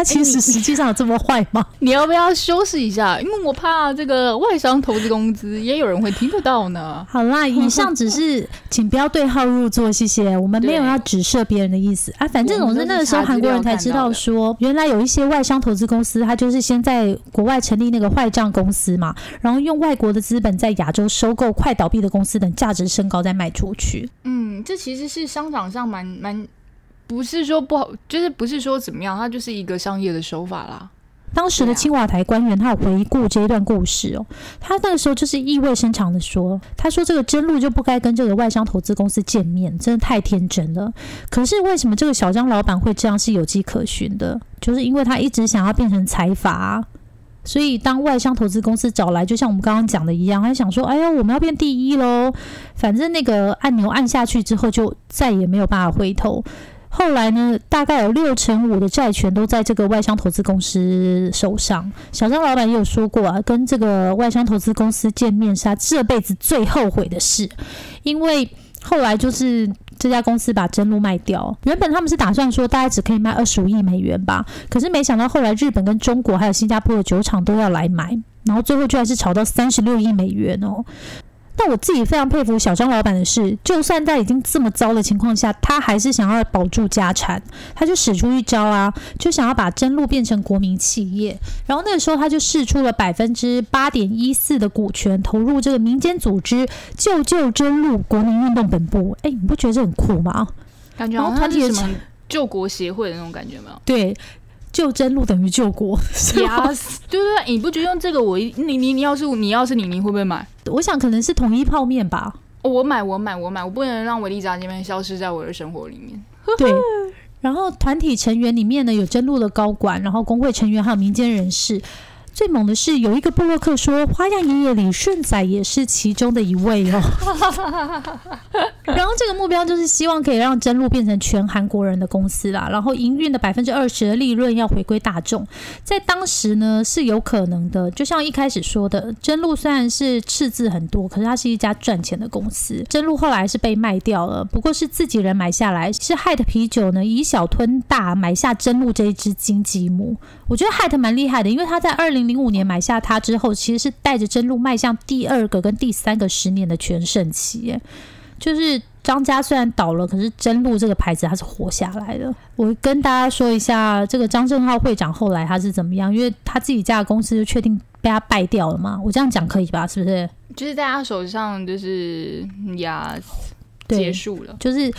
他其实实际上有这么坏吗？你要不要修饰一下？因为我怕这个外商投资公司也有人会听得到呢。好啦，以上只是请不要对号入座，谢谢。我们没有要指涉别人的意思啊。反正总是那个时候韩国人才知道说，原来有一些外商投资公司，他就是先在国外成立那个坏账公司嘛，然后用外国的资本在亚洲收购快倒闭的公司，等价值升高再卖出去。嗯，这其实是商场上蛮蛮。不是说不好，就是不是说怎么样，它就是一个商业的手法啦。当时的青瓦台官员他有回顾这一段故事哦，他那个时候就是意味深长的说，他说这个真露就不该跟这个外商投资公司见面，真的太天真了。可是为什么这个小张老板会这样是有迹可循的？就是因为他一直想要变成财阀。所以，当外商投资公司找来，就像我们刚刚讲的一样，他想说：“哎呀，我们要变第一喽！”反正那个按钮按下去之后，就再也没有办法回头。后来呢，大概有六成五的债权都在这个外商投资公司手上。小张老板也有说过啊，跟这个外商投资公司见面是他这辈子最后悔的事，因为后来就是这家公司把真露卖掉。原本他们是打算说大概只可以卖二十五亿美元吧，可是没想到后来日本跟中国还有新加坡的酒厂都要来买，然后最后居然是炒到三十六亿美元哦。但我自己非常佩服小张老板的是，就算在已经这么糟的情况下，他还是想要保住家产，他就使出一招啊，就想要把真露变成国民企业。然后那个时候他就试出了百分之八点一四的股权，投入这个民间组织“救救真露国民运动本部”。哎，你不觉得这很酷吗？感觉好像是什么救国协会的那种感觉没有？对。救真路等于救国，对对对，你不觉得用这个我你你你要是你要是你你会不会买？我想可能是统一泡面吧。我买我买我买，我不能让维力炸酱面消失在我的生活里面。对，然后团体成员里面呢有真路的高管，然后工会成员还有民间人士。最猛的是，有一个布洛克说，花样爷爷李顺仔也是其中的一位哦。然后这个目标就是希望可以让真露变成全韩国人的公司啦，然后营运的百分之二十的利润要回归大众。在当时呢是有可能的，就像一开始说的，真露虽然是赤字很多，可是它是一家赚钱的公司。真露后来是被卖掉了，不过是自己人买下来，是害的啤酒呢以小吞大买下真露这一只金鸡母。我觉得害特蛮厉害的，因为他在二零。零五年买下它之后，其实是带着真露迈向第二个跟第三个十年的全盛期。就是张家虽然倒了，可是真露这个牌子它是活下来的。我跟大家说一下，这个张正浩会长后来他是怎么样？因为他自己家的公司就确定被他败掉了嘛。我这样讲可以吧？是不是？就是在他手上，就是呀，结束了，就是。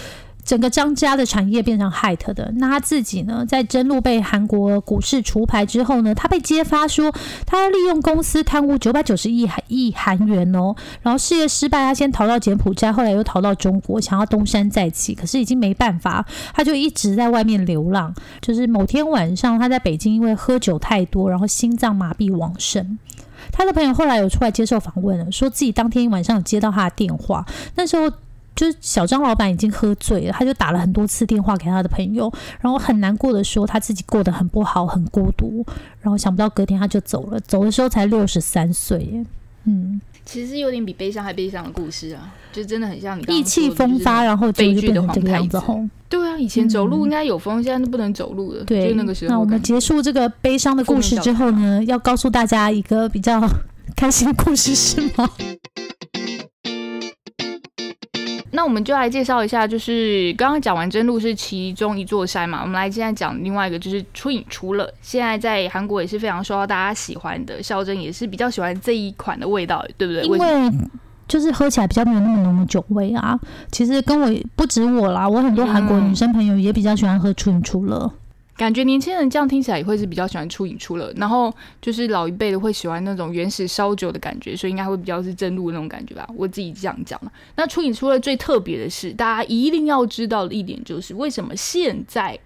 整个张家的产业变成 Hite 的，那他自己呢，在真露被韩国股市除牌之后呢，他被揭发说他利用公司贪污九百九十亿韩亿韩元哦，然后事业失败，他先逃到柬埔寨，后来又逃到中国，想要东山再起，可是已经没办法，他就一直在外面流浪。就是某天晚上，他在北京因为喝酒太多，然后心脏麻痹往生。他的朋友后来有出来接受访问了，说自己当天晚上有接到他的电话，那时候。就是小张老板已经喝醉了，他就打了很多次电话给他的朋友，然后很难过的说他自己过得很不好，很孤独，然后想不到隔天他就走了，走的时候才六十三岁，嗯，其实有点比悲伤还悲伤的故事啊，就真的很像你意气风发，然后悲剧的黄太子。对啊，以前走路应该有风，现在都不能走路了。对，就那个时候。那我们结束这个悲伤的故事之后呢，要告诉大家一个比较开心的故事是吗？那我们就来介绍一下，就是刚刚讲完真露是其中一座山嘛，我们来现在讲另外一个，就是初饮出了，现在在韩国也是非常受到大家喜欢的，孝真也是比较喜欢这一款的味道，对不对？因为就是喝起来比较没有那么浓的酒味啊。其实跟我不止我啦，我很多韩国女生朋友也比较喜欢喝初饮出了。感觉年轻人这样听起来也会是比较喜欢初饮出乐，然后就是老一辈的会喜欢那种原始烧酒的感觉，所以应该会比较是真露那种感觉吧。我自己这样讲了。那初饮出乐最特别的是，大家一定要知道的一点就是，为什么现在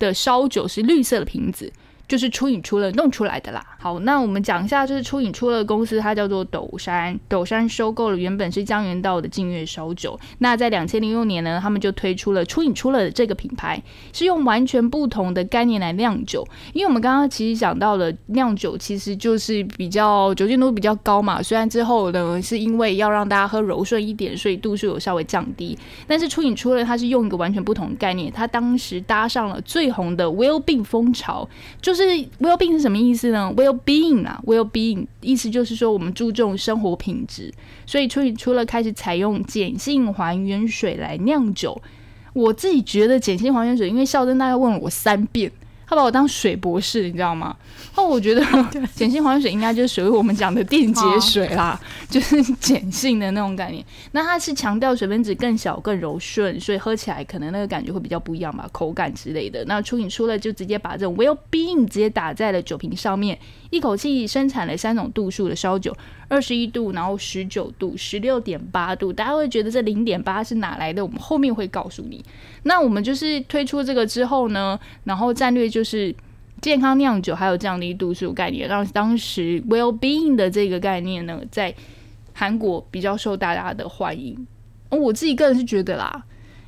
的烧酒是绿色的瓶子，就是初饮出了弄出来的啦。好，那我们讲一下，就是初饮出了公司，它叫做斗山。斗山收购了原本是江原道的净月烧酒。那在两千零六年呢，他们就推出了初饮出了这个品牌，是用完全不同的概念来酿酒。因为我们刚刚其实讲到了酿酒，其实就是比较酒精度比较高嘛。虽然之后呢，是因为要让大家喝柔顺一点，所以度数有稍微降低。但是初饮出了它是用一个完全不同的概念，它当时搭上了最红的 Will Be 风潮，就是。是 well being 是什么意思呢？well being 啊，well being 意思就是说我们注重生活品质，所以除除了开始采用碱性还原水来酿酒，我自己觉得碱性还原水，因为孝真大概问了我三遍。他把我当水博士，你知道吗？哦，我觉得 碱性还原水应该就是属于我们讲的电解水啦，就是 碱性的那种概念。那它是强调水分子更小、更柔顺，所以喝起来可能那个感觉会比较不一样吧，口感之类的。那出品出了就直接把这种 Well Being 直接打在了酒瓶上面，一口气生产了三种度数的烧酒。二十一度，然后十九度，十六点八度，大家会觉得这零点八是哪来的？我们后面会告诉你。那我们就是推出这个之后呢，然后战略就是健康酿酒，还有降低度数概念，让当时 well being 的这个概念呢，在韩国比较受大家的欢迎。我自己个人是觉得啦。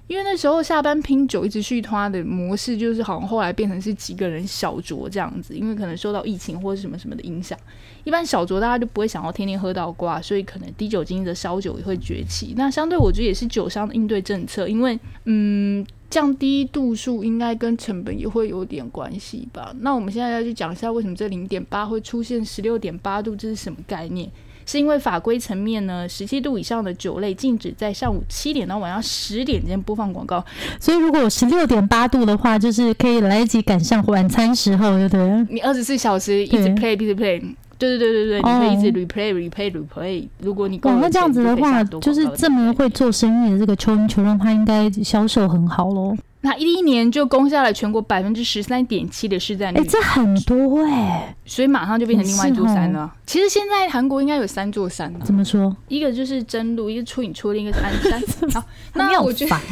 因为那时候下班拼酒一直续拖的模式，就是好像后来变成是几个人小酌这样子。因为可能受到疫情或者什么什么的影响，一般小酌大家就不会想要天天喝到挂，所以可能低酒精的烧酒也会崛起。那相对我觉得也是酒商的应对政策，因为嗯降低度数应该跟成本也会有点关系吧。那我们现在要去讲一下为什么这零点八会出现十六点八度，这是什么概念？是因为法规层面呢，十七度以上的酒类禁止在上午七点到晚上十点间播放广告，所以如果十六点八度的话，就是可以来得及赶上晚餐时候，对不对？你二十四小时一直 play，一直 play，对对对对对，你可以一直 replay，replay，replay。如果你哇，那这样子的话，就是这么会做生意的这个秋音球让它应该销售很好喽。那一一年就攻下了全国百分之十三点七的市占率，哎，这很多哎，所以马上就变成另外一座山了。其实现在韩国应该有三座山了。怎么说？一个就是真露，一个出影出，另一个是安 山。好，那我觉得。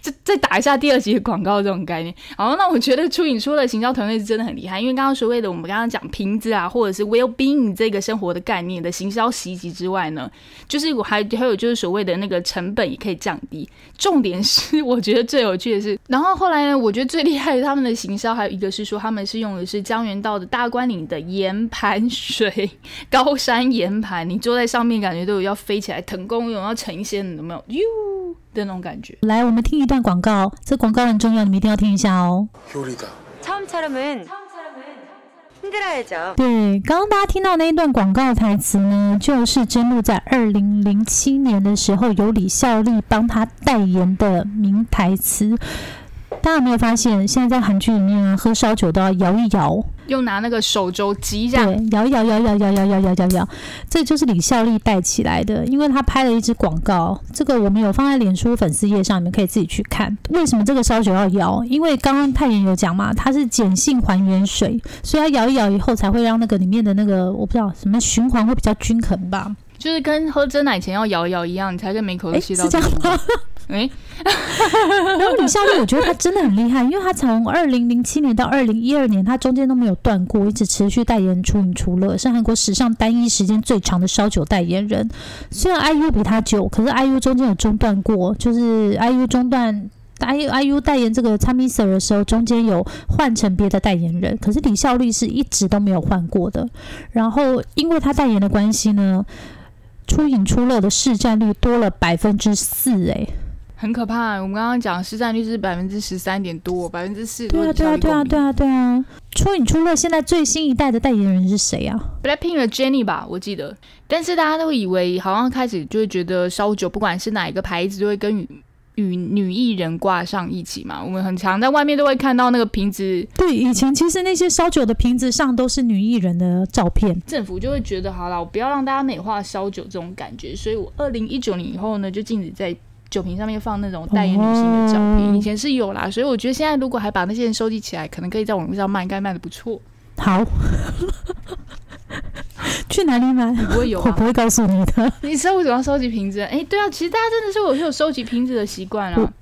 再再打一下第二集的广告这种概念，好，那我觉得初影初乐行销团队是真的很厉害，因为刚刚所谓的我们刚刚讲瓶子啊，或者是 well being 这个生活的概念的行销袭击之外呢，就是我还还有就是所谓的那个成本也可以降低。重点是 我觉得最有趣的是，然后后来呢，我觉得最厉害的他们的行销还有一个是说他们是用的是江原道的大关岭的岩盘水高山岩盘，你坐在上面感觉都有要飞起来腾空有要成仙有没有？哟的那种感觉。来，我们听一段广告，这广告很重要，你们一定要听一下哦。对，刚刚大家听到那一段广告台词呢，就是真露在二零零七年的时候由李孝利帮他代言的名台词。大家有没有发现，现在在韩剧里面啊，喝烧酒都要摇一摇，又拿那个手肘击一下，对，摇一摇，摇摇摇摇摇摇摇摇，这就是李孝利带起来的，因为他拍了一支广告，这个我们有放在脸书粉丝页上，你们可以自己去看。为什么这个烧酒要摇？因为刚刚泰妍有讲嘛，它是碱性还原水，所以它摇一摇以后才会让那个里面的那个我不知道什么循环会比较均衡吧。就是跟喝真奶前要摇一摇一样，你才跟每口都吸到。是这样吗？哎，然后李孝利，我觉得他真的很厉害，因为他从二零零七年到二零一二年，他中间都没有断过，一直持续代言出影出乐，是韩国史上单一时间最长的烧酒代言人。虽然 IU 比他久，可是 IU 中间有中断过，就是 IU 中断 IU IU 代言这个 c h a m i s e r 的时候，中间有换成别的代言人，可是李孝利是一直都没有换过的。然后因为他代言的关系呢。出影出乐的市占率多了百分之四，哎，很可怕。我们刚刚讲市占率是百分之十三点多，百分之四。对啊，对啊，对啊，对啊，对啊。初饮初乐现在最新一代的代言人是谁啊？Blackpink 的 Jennie 吧，我记得。但是大家都以为，好像开始就会觉得烧酒，不管是哪一个牌子，都会跟。与女艺人挂上一起嘛，我们很常在外面都会看到那个瓶子。对，以前其实那些烧酒的瓶子上都是女艺人的照片。政府就会觉得，好了，我不要让大家美化烧酒这种感觉，所以我二零一九年以后呢，就禁止在酒瓶上面放那种代言女性的照片。以前是有啦，所以我觉得现在如果还把那些人收集起来，可能可以在网络上卖，应该卖的不错。好。去哪里买？不会有，我不会告诉你的。你知道为什么要收集瓶子？哎，对啊，其实大家真的是有有收集瓶子的习惯啊。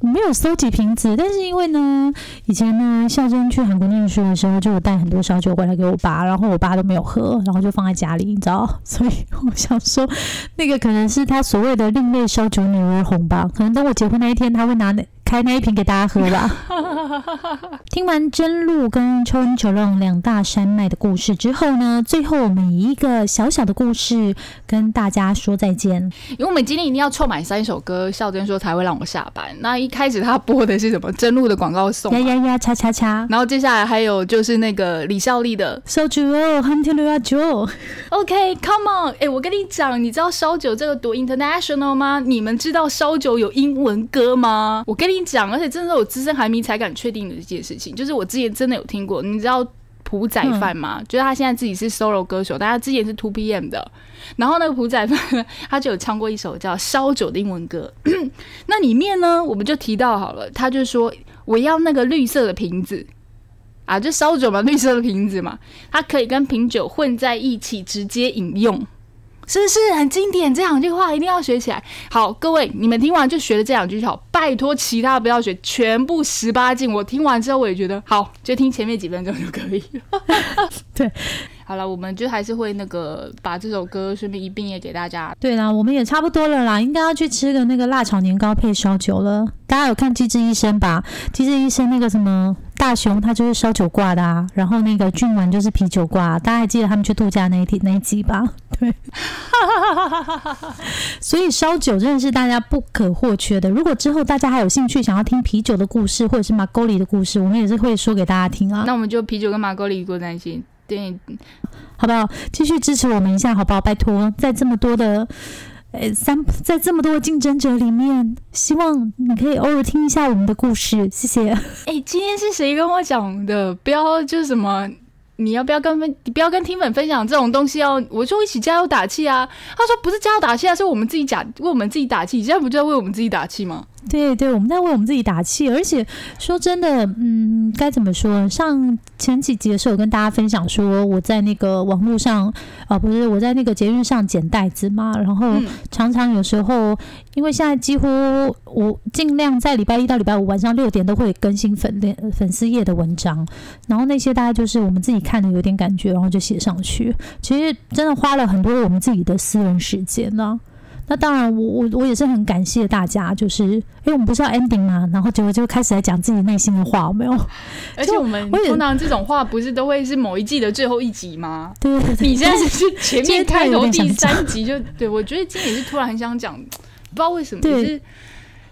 没有收集瓶子，但是因为呢，以前呢，孝珍去韩国念书的时候，就有带很多烧酒回来给我爸，然后我爸都没有喝，然后就放在家里，你知道？所以我想说，那个可能是他所谓的另类烧酒女儿红吧？可能等我结婚那一天，他会拿那。开那一瓶给大家喝吧。听完真露跟秋恩秋浪两大山脉的故事之后呢，最后我们以一个小小的故事跟大家说再见。因为我们今天一定要凑满三首歌，笑珍说才会让我下班。那一开始他播的是什么？真露的广告送呀呀呀，叉叉叉。然后接下来还有就是那个李孝利的烧酒哦，Hunter 啊酒。OK，Come on，哎，我跟你讲，你知道烧酒这个读 international 吗？你们知道烧酒有英文歌吗？我跟你。讲，而且真的是我资深海迷才敢确定的一件事情，就是我之前真的有听过。你知道朴宰范吗？就是他现在自己是 solo 歌手，但他之前是 Two PM 的。然后那个朴宰范，他就有唱过一首叫《烧酒》的英文歌。那里面呢，我们就提到好了，他就说我要那个绿色的瓶子啊，就烧酒嘛，绿色的瓶子嘛，它可以跟瓶酒混在一起直接饮用。是不是很经典？这两句话一定要学起来。好，各位，你们听完就学了这两句就好。拜托，其他不要学，全部十八禁。我听完之后，我也觉得好，就听前面几分钟就可以了。对，好了，我们就还是会那个把这首歌顺便一并也给大家。对啦，我们也差不多了啦，应该要去吃个那个辣炒年糕配烧酒了。大家有看《机智医生》吧？《机智医生》那个什么？大雄他就是烧酒挂的啊，然后那个俊文就是啤酒挂，大家还记得他们去度假那一天那一集吧？对，所以烧酒真的是大家不可或缺的。如果之后大家还有兴趣想要听啤酒的故事，或者是马沟里的故事，我们也是会说给大家听啊。那我们就啤酒跟马沟里过在一起，对，好不好？继续支持我们一下，好不好？拜托，在这么多的。呃，三在这么多的竞争者里面，希望你可以偶尔听一下我们的故事，谢谢。哎，今天是谁跟我讲的？不要就是什么，你要不要跟分？你不要跟听粉分享这种东西，哦我就一起加油打气啊！他说不是加油打气啊，是我们自己打为我们自己打气。你现在不就在为我们自己打气吗？对对，我们在为我们自己打气，而且说真的，嗯，该怎么说？上前几集的时候，跟大家分享说，我在那个网络上啊，不是我在那个捷运上捡袋子嘛，然后常常有时候，因为现在几乎我尽量在礼拜一到礼拜五晚上六点都会更新粉链粉丝页的文章，然后那些大概就是我们自己看的有点感觉，然后就写上去。其实真的花了很多我们自己的私人时间呢。那当然，我我我也是很感谢大家，就是因为我们不是要 ending 嘛，然后结果就开始来讲自己内心的话，有没有？而且我们通常这种话不是都会是某一季的最后一集吗？对对对，你现在是前面 开头第三集就对，我觉得今天也是突然很想讲，不知道为什么，是。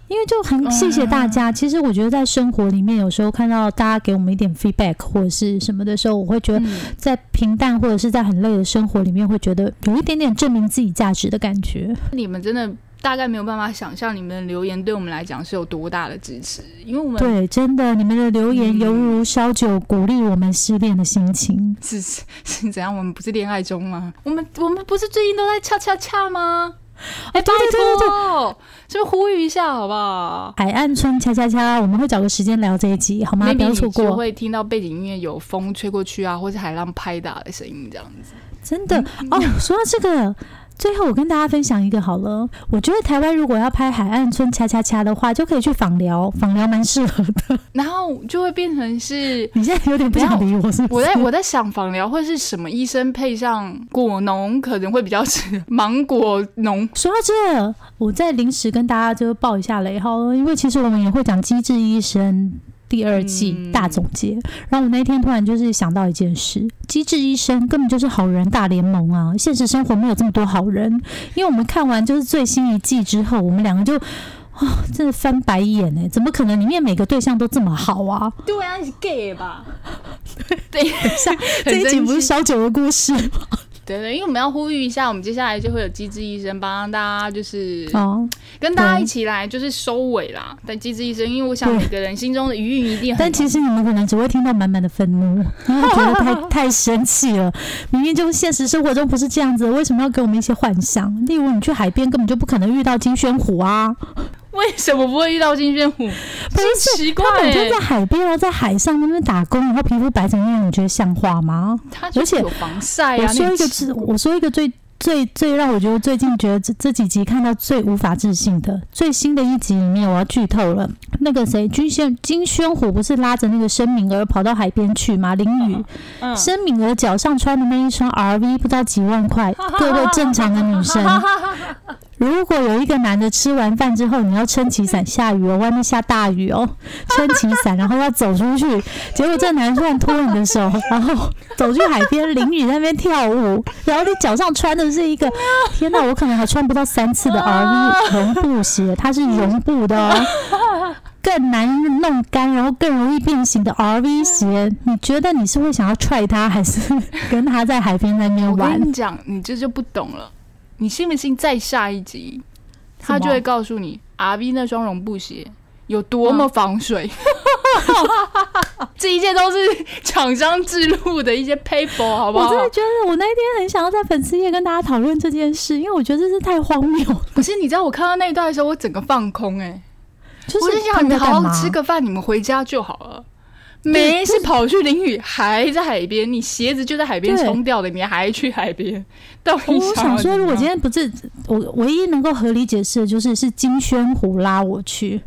因为就很谢谢大家。其实我觉得在生活里面，有时候看到大家给我们一点 feedback 或者是什么的时候，我会觉得在平淡或者是在很累的生活里面，会觉得有一点点证明自己价值的感觉。你们真的大概没有办法想象，你们的留言对我们来讲是有多大的支持，因为我们对真的，你们的留言犹如烧酒，鼓励我们失恋的心情。是是怎样？我们不是恋爱中吗？我们我们不是最近都在恰恰恰吗？哎，拜托，是不是呼吁一下好不好？海岸村恰恰恰，我们会找个时间聊这一集，好吗？不要错过。会听到背景音乐有风吹过去啊，或是海浪拍打的声音，这样子。真的哦，说到这个。最后，我跟大家分享一个好了。我觉得台湾如果要拍海岸村恰恰恰的话，就可以去访疗，访疗蛮适合的。然后就会变成是，你现在有点不想理我，是不？我在我在想访疗会是什么医生配上果农可能会比较是芒果农。说到这，我在临时跟大家就报一下雷哈，因为其实我们也会讲机智医生。第二季大总结，然后我那天突然就是想到一件事：机智医生根本就是好人大联盟啊！现实生活没有这么多好人，因为我们看完就是最新一季之后，我们两个就啊，真的翻白眼哎！怎么可能里面每个对象都这么好啊？对啊，你是 gay 吧？对，像这一集不是烧酒的故事吗？对对，因为我们要呼吁一下，我们接下来就会有机智医生帮大家，就是跟大家一起来就是收尾啦。但机智医生，因为我想每个人心中的余韵一定，但其实你们可能只会听到满满的愤怒，然后觉得太太生气了。明明就现实生活中不是这样子，为什么要给我们一些幻想？例如你去海边根本就不可能遇到金宣虎啊。为什么不会遇到金宣虎？不是奇怪，他每天在海边，然后在海上那边打工，然后皮肤白成那样，你觉得像话吗？而且有防晒啊。我说一个，我说一个最最最让我觉得最近觉得这这几集看到最无法置信的最新的一集里面，我要剧透了。那个谁，金宣金宣虎不是拉着那个申敏儿跑到海边去吗？淋雨，申敏儿脚上穿的那一双 RV 不知道几万块，各位正常的女生。如果有一个男的吃完饭之后，你要撑起伞下雨哦，外面下大雨哦，撑起伞，然后要走出去，结果这男突然拖你的手，然后走去海边淋雨那边跳舞，然后你脚上穿的是一个，天哪，我可能还穿不到三次的 RV 绒布鞋，它是绒布的哦，更难弄干，然后更容易变形的 RV 鞋，你觉得你是会想要踹他，还是跟他在海边那边玩？我跟你讲，你这就不懂了。你信不信？再下一集，他就会告诉你，R V 那双绒布鞋有多么防水。这一切都是厂商制录的一些 paper，好不好？我真的觉得，我那天很想要在粉丝页跟大家讨论这件事，因为我觉得这是太荒谬。可是你知道，我看到那一段的时候，我整个放空，哎，就是想你们好好吃个饭，你们回家就好了。没事，跑去淋雨，还在海边。你鞋子就在海边冲掉的，你还去海边？我想说，如果今天不是我唯一能够合理解释的，就是是金宣虎拉我去。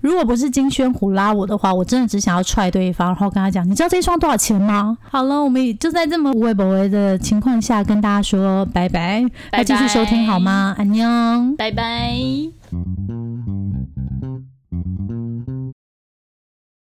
如果不是金宣虎拉我的话，我真的只想要踹对方，然后跟他讲：“你知道这双多少钱吗？”好了，我们也就在这么无微不微的情况下跟大家说拜拜，拜继续收听好吗？安妞，拜拜。